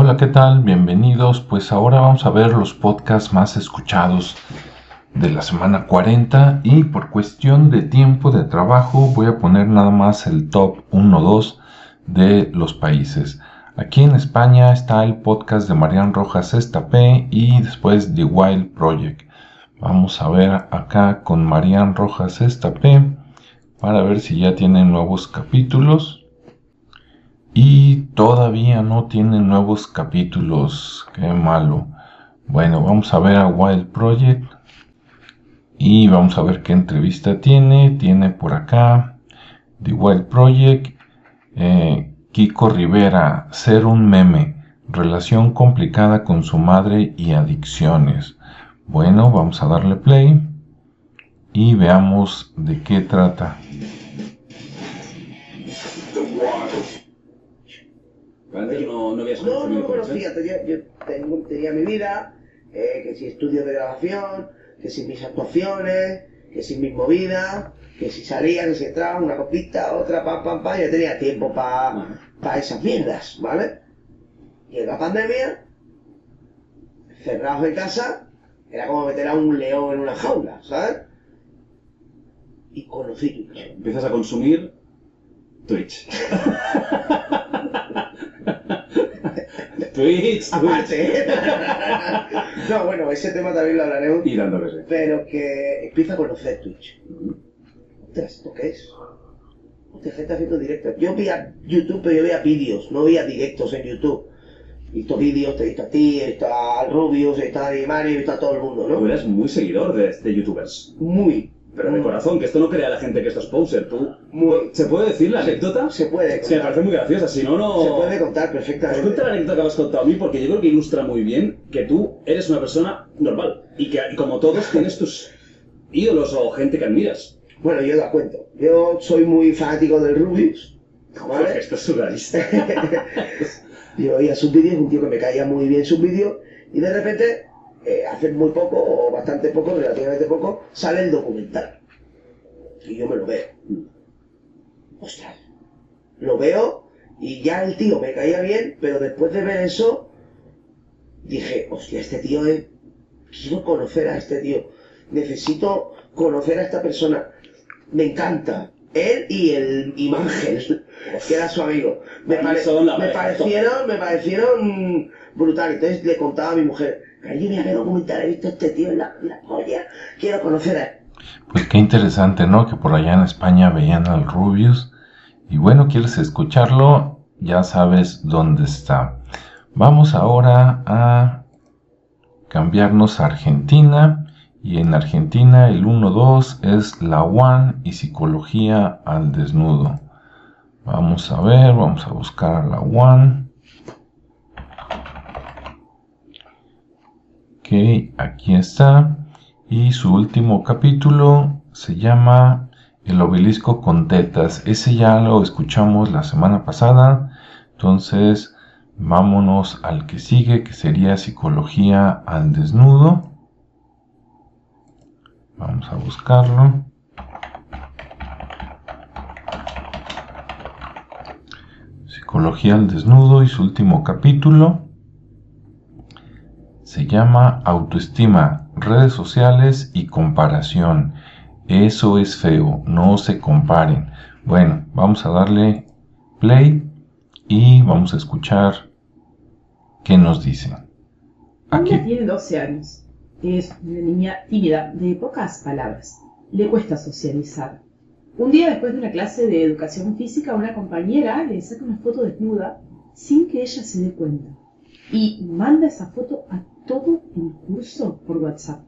Hola, ¿qué tal? Bienvenidos. Pues ahora vamos a ver los podcasts más escuchados de la semana 40 y por cuestión de tiempo de trabajo voy a poner nada más el top 1-2 de los países. Aquí en España está el podcast de Marian Rojas Estapé y después The Wild Project. Vamos a ver acá con Marian Rojas Estapé para ver si ya tienen nuevos capítulos. Y todavía no tienen nuevos capítulos. Qué malo. Bueno, vamos a ver a Wild Project. Y vamos a ver qué entrevista tiene. Tiene por acá The Wild Project. Eh, Kiko Rivera, ser un meme. Relación complicada con su madre y adicciones. Bueno, vamos a darle play y veamos de qué trata. No, no No, ¿eh? fíjate, yo, tengo, tenía mi vida, eh, que si estudios de grabación, que si mis actuaciones, que si mis movidas, que si salía, que si entraba, una copita, otra, pam, pam, pam, yo tenía tiempo para Ajá. esas mierdas, ¿vale? Llega la pandemia, cerrados en casa, era como meter a un león en una jaula, ¿sabes? Y conocí Twitch. Empiezas a consumir Twitch. Twitch, Aparte, no, bueno, ese tema también lo hablaremos, Y dando que sé. pero que empieza a conocer Twitch. Ostras, ¿esto qué es? Hostia, gente haciendo directos. Yo veía YouTube, pero yo veía vídeos, no veía directos en YouTube. He visto vídeos, te he visto a ti, he visto al Rubius, he visto a Di Mario, he visto a todo el mundo, Tú ¿no? eres muy seguidor de, de youtubers. Muy. Pero de corazón, que esto no crea a la gente que esto es poser. Tú, Muy. ¿Se puede decir la anécdota? Se puede Es que me contar. parece muy graciosa, si no, no... Se puede contar Pues perfectamente. cuenta la anécdota que me has contado a mí porque yo creo que ilustra muy bien que tú eres una persona normal y que como todos tienes tus ídolos o gente que admiras. Bueno, yo la cuento. Yo soy muy fanático del Rubius. Porque ¿Vale? esto es surrealista. Yo veía sus vídeos, un tío que me caía muy bien sus vídeos, y de repente, eh, hace muy poco, o bastante poco, relativamente poco, sale el documental. Y yo me lo veo. Ostras. Lo veo, y ya el tío me caía bien, pero después de ver eso, dije, hostia, este tío es... Quiero conocer a este tío. Necesito conocer a esta persona. Me encanta. Él y el Imángel, que era su amigo. Me, pare- me parecieron, me parecieron brutal. Entonces le contaba a mi mujer, cariño, mira qué documental he visto este tío en la, en la polla. Quiero conocer a él. Pues qué interesante, ¿no? Que por allá en España veían al Rubius. Y bueno, quieres escucharlo, ya sabes dónde está. Vamos ahora a cambiarnos a Argentina. Y en Argentina el 1-2 es la One y psicología al desnudo. Vamos a ver, vamos a buscar a la One. Ok, aquí está. Y su último capítulo se llama El obelisco con tetas. Ese ya lo escuchamos la semana pasada. Entonces, vámonos al que sigue, que sería psicología al desnudo. Vamos a buscarlo. Psicología al desnudo y su último capítulo se llama autoestima, redes sociales y comparación. Eso es feo, no se comparen. Bueno, vamos a darle play y vamos a escuchar qué nos dice. Anya Aquí. tiene 12 años. Es una niña tímida, de pocas palabras. Le cuesta socializar. Un día después de una clase de educación física, una compañera le saca una foto desnuda sin que ella se dé cuenta. Y manda esa foto a todo el curso por WhatsApp.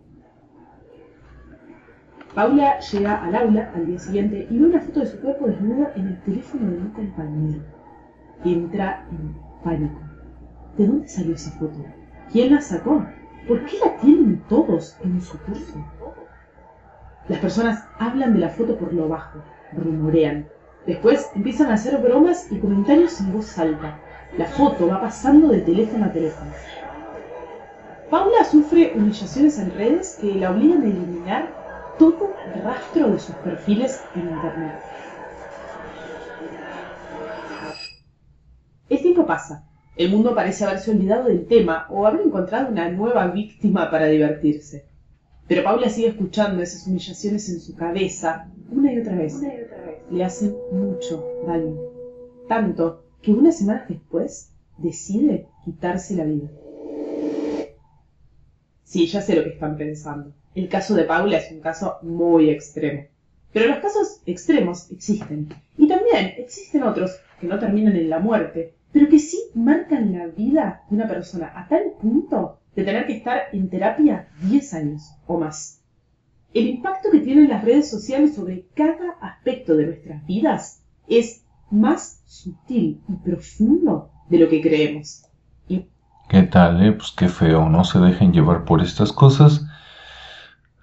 Paula llega al aula al día siguiente y ve una foto de su cuerpo desnudo en el teléfono de un compañero. Entra en pánico. ¿De dónde salió esa foto? ¿Quién la sacó? ¿Por qué la tienen todos en su curso? Las personas hablan de la foto por lo bajo, rumorean. Después empiezan a hacer bromas y comentarios en voz alta. La foto va pasando de teléfono a teléfono. Paula sufre humillaciones en redes que la obligan a eliminar todo rastro de sus perfiles en Internet. El tiempo pasa. El mundo parece haberse olvidado del tema o haber encontrado una nueva víctima para divertirse. Pero Paula sigue escuchando esas humillaciones en su cabeza una y otra vez. Una y otra vez. Le hacen mucho daño. Tanto que unas semanas después decide quitarse la vida. Sí, ya sé lo que están pensando. El caso de Paula es un caso muy extremo. Pero los casos extremos existen. Y también existen otros que no terminan en la muerte, pero que sí marcan la vida de una persona a tal punto de tener que estar en terapia 10 años o más. El impacto que tienen las redes sociales sobre cada aspecto de nuestras vidas es más sutil y profundo de lo que creemos. ¿Qué tal, eh? Pues qué feo, no se dejen llevar por estas cosas.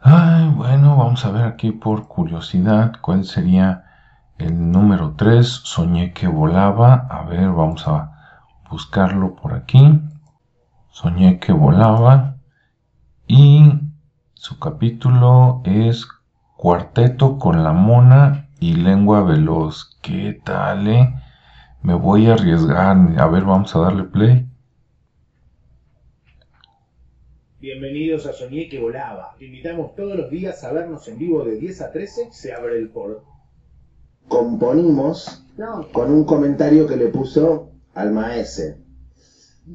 Ay, bueno, vamos a ver aquí por curiosidad cuál sería el número 3. Soñé que volaba. A ver, vamos a buscarlo por aquí. Soñé que volaba. Y su capítulo es Cuarteto con la mona y lengua veloz. ¿Qué tal, eh? Me voy a arriesgar. A ver, vamos a darle play. Bienvenidos a Soñé que volaba. Te invitamos todos los días a vernos en vivo de 10 a 13. Se abre el foro. Componimos No, con un comentario que le puso al maese.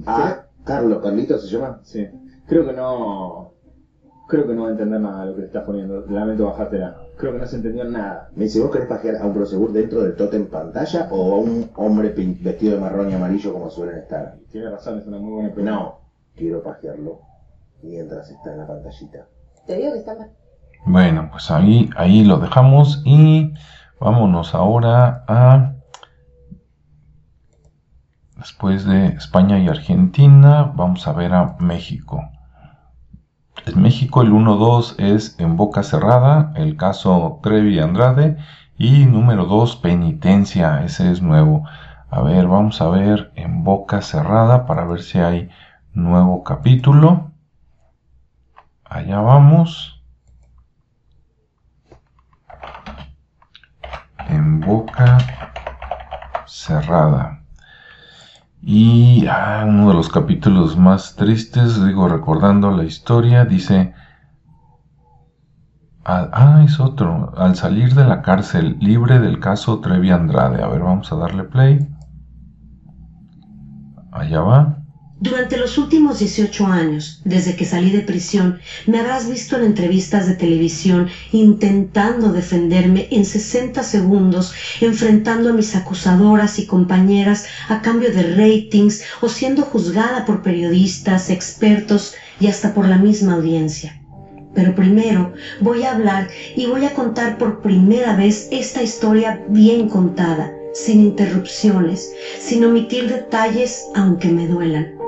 A Carlos, Carlitos se llama. Sí. Creo que no. Creo que no va a entender nada de lo que le estás poniendo. Lamento bajártela. Creo que no se entendió nada. Me dice, ¿vos querés pajear a un prosegur dentro del totem pantalla o a un hombre vestido de marrón y amarillo como suelen estar? Tiene razón, es una muy buena pregunta. No, quiero pajearlo mientras está en la pantallita. te digo que está mal. Bueno, pues ahí, ahí lo dejamos y vámonos ahora a... Después de España y Argentina, vamos a ver a México. En México el 1-2 es en boca cerrada, el caso Trevi Andrade. Y número 2, penitencia, ese es nuevo. A ver, vamos a ver en boca cerrada para ver si hay nuevo capítulo. Allá vamos. En boca cerrada. Y ah, uno de los capítulos más tristes, digo, recordando la historia, dice, ah, es otro, al salir de la cárcel, libre del caso Trevi Andrade. A ver, vamos a darle play. Allá va. Durante los últimos 18 años, desde que salí de prisión, me habrás visto en entrevistas de televisión intentando defenderme en 60 segundos, enfrentando a mis acusadoras y compañeras a cambio de ratings o siendo juzgada por periodistas, expertos y hasta por la misma audiencia. Pero primero voy a hablar y voy a contar por primera vez esta historia bien contada, sin interrupciones, sin omitir detalles aunque me duelan.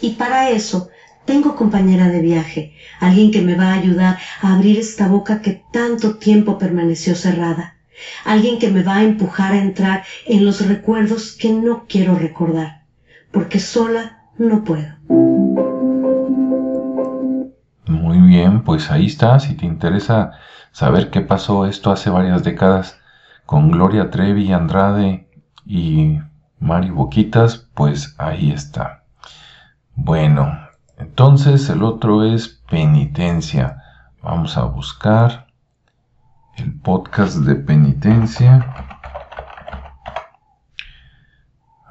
Y para eso tengo compañera de viaje, alguien que me va a ayudar a abrir esta boca que tanto tiempo permaneció cerrada, alguien que me va a empujar a entrar en los recuerdos que no quiero recordar, porque sola no puedo. Muy bien, pues ahí está. Si te interesa saber qué pasó esto hace varias décadas con Gloria Trevi, Andrade y Mari Boquitas, pues ahí está. Bueno, entonces el otro es penitencia. Vamos a buscar el podcast de penitencia.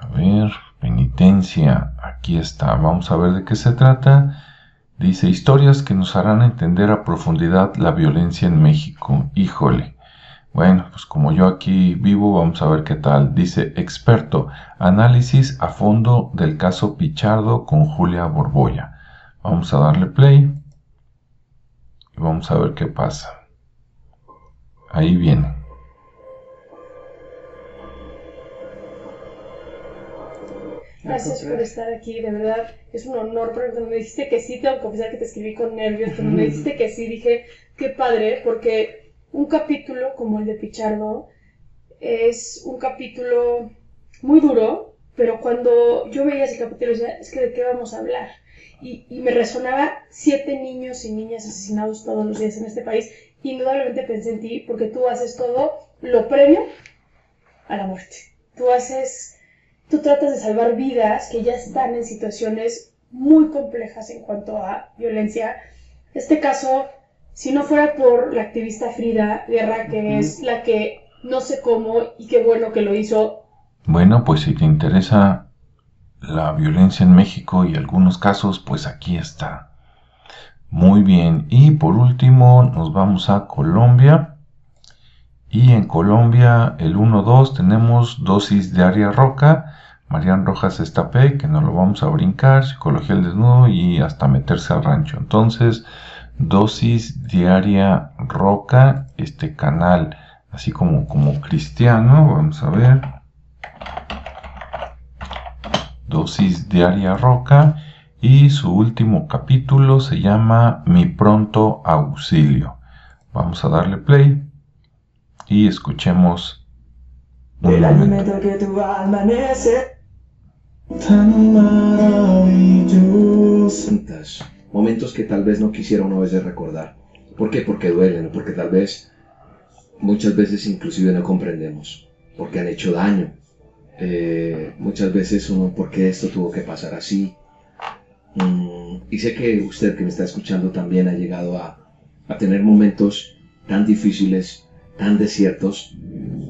A ver, penitencia, aquí está. Vamos a ver de qué se trata. Dice, historias que nos harán entender a profundidad la violencia en México. Híjole. Bueno, pues como yo aquí vivo, vamos a ver qué tal. Dice, experto, análisis a fondo del caso Pichardo con Julia Borboya. Vamos a darle play y vamos a ver qué pasa. Ahí viene. Gracias por estar aquí, de verdad. Es un honor porque cuando me dijiste que sí, tengo que confesar que te escribí con nervios. Cuando me dijiste que sí, dije, qué padre, porque un capítulo como el de Pichardo es un capítulo muy duro, pero cuando yo veía ese capítulo decía, es que de qué vamos a hablar. Y, y me resonaba siete niños y niñas asesinados todos los días en este país. Indudablemente pensé en ti porque tú haces todo lo previo a la muerte. Tú haces tú tratas de salvar vidas que ya están en situaciones muy complejas en cuanto a violencia. Este caso, si no fuera por la activista Frida Guerra, que es la que no sé cómo y qué bueno que lo hizo. Bueno, pues si te interesa la violencia en México y algunos casos, pues aquí está. Muy bien, y por último nos vamos a Colombia. Y en Colombia, el 1-2, tenemos dosis de Aria Roca, Marian Rojas Estapé, que no lo vamos a brincar, psicología del desnudo y hasta meterse al rancho. Entonces, dosis diaria Roca, este canal, así como, como cristiano, vamos a ver. Dosis diaria Roca y su último capítulo se llama Mi pronto auxilio. Vamos a darle play y escuchemos un El momento. alimento que tu alma necesita. Tan maravilloso. Momentos que tal vez no quisiera uno a veces recordar. ¿Por qué? Porque duelen, porque tal vez muchas veces inclusive no comprendemos, porque han hecho daño. Eh, muchas veces uno, ¿por qué esto tuvo que pasar así? Mm, y sé que usted que me está escuchando también ha llegado a, a tener momentos tan difíciles, tan desiertos,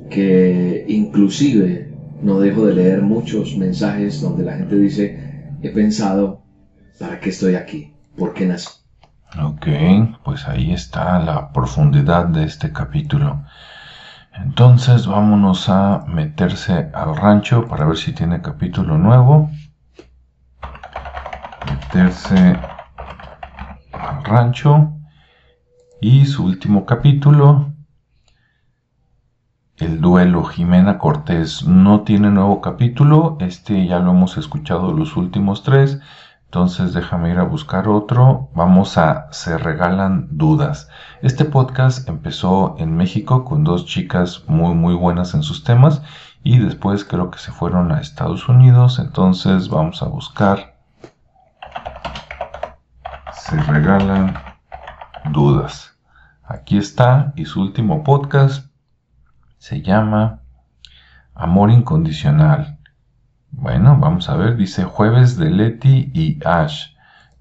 que inclusive no dejo de leer muchos mensajes donde la gente dice, he pensado, ¿para qué estoy aquí? ¿Por qué nací? Ok, pues ahí está la profundidad de este capítulo. Entonces vámonos a meterse al rancho para ver si tiene capítulo nuevo. Meterse al rancho. Y su último capítulo. El duelo Jimena Cortés no tiene nuevo capítulo. Este ya lo hemos escuchado los últimos tres. Entonces déjame ir a buscar otro. Vamos a Se Regalan Dudas. Este podcast empezó en México con dos chicas muy muy buenas en sus temas y después creo que se fueron a Estados Unidos. Entonces vamos a buscar Se Regalan Dudas. Aquí está y su último podcast se llama Amor Incondicional. Bueno, vamos a ver, dice jueves de Leti y Ash.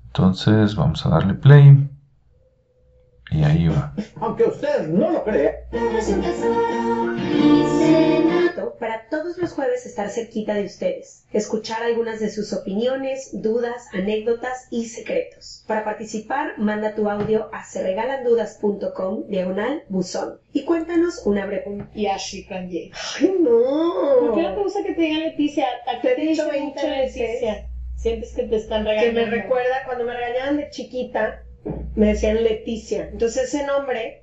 Entonces vamos a darle play. Y ahí va. Aunque usted no lo crea. Para todos los jueves estar cerquita de ustedes, escuchar algunas de sus opiniones, dudas, anécdotas y secretos. Para participar, manda tu audio a serregalandudas.com diagonal buzón y cuéntanos una breve. Y así Kanye. ¡Ay, ¿Por qué no te no! gusta que te digan Leticia? ¿A Te qué he te dicho dice 20 mucho. Leticia? Sientes que te están Que regañando. me recuerda cuando me regañaban de chiquita, me decían Leticia. Entonces ese nombre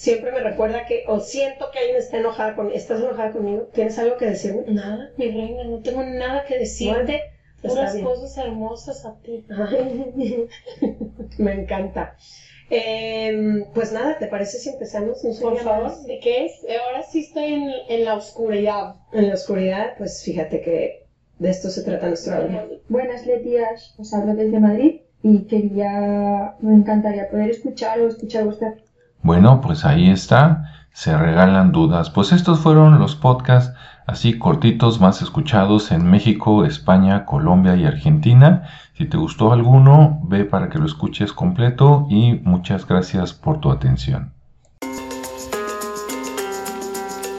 siempre me recuerda que, o siento que alguien está enojada conmigo. ¿Estás enojada conmigo? ¿Tienes algo que decirme? Nada, mi reina, no tengo nada que decirte. Está Puras bien. cosas hermosas a ti. Ay, me encanta. Eh, pues nada, ¿te parece si empezamos? No sé Por favor, más. ¿de qué es? Ahora sí estoy en, en la oscuridad. En la oscuridad, pues fíjate que de esto se trata nuestro audio. Buenas Letias, os hablo desde Madrid y quería, me encantaría poder escuchar o escuchar vuestra Bueno, pues ahí está. Se regalan dudas. Pues estos fueron los podcasts así cortitos más escuchados en México, España, Colombia y Argentina. Si te gustó alguno, ve para que lo escuches completo y muchas gracias por tu atención.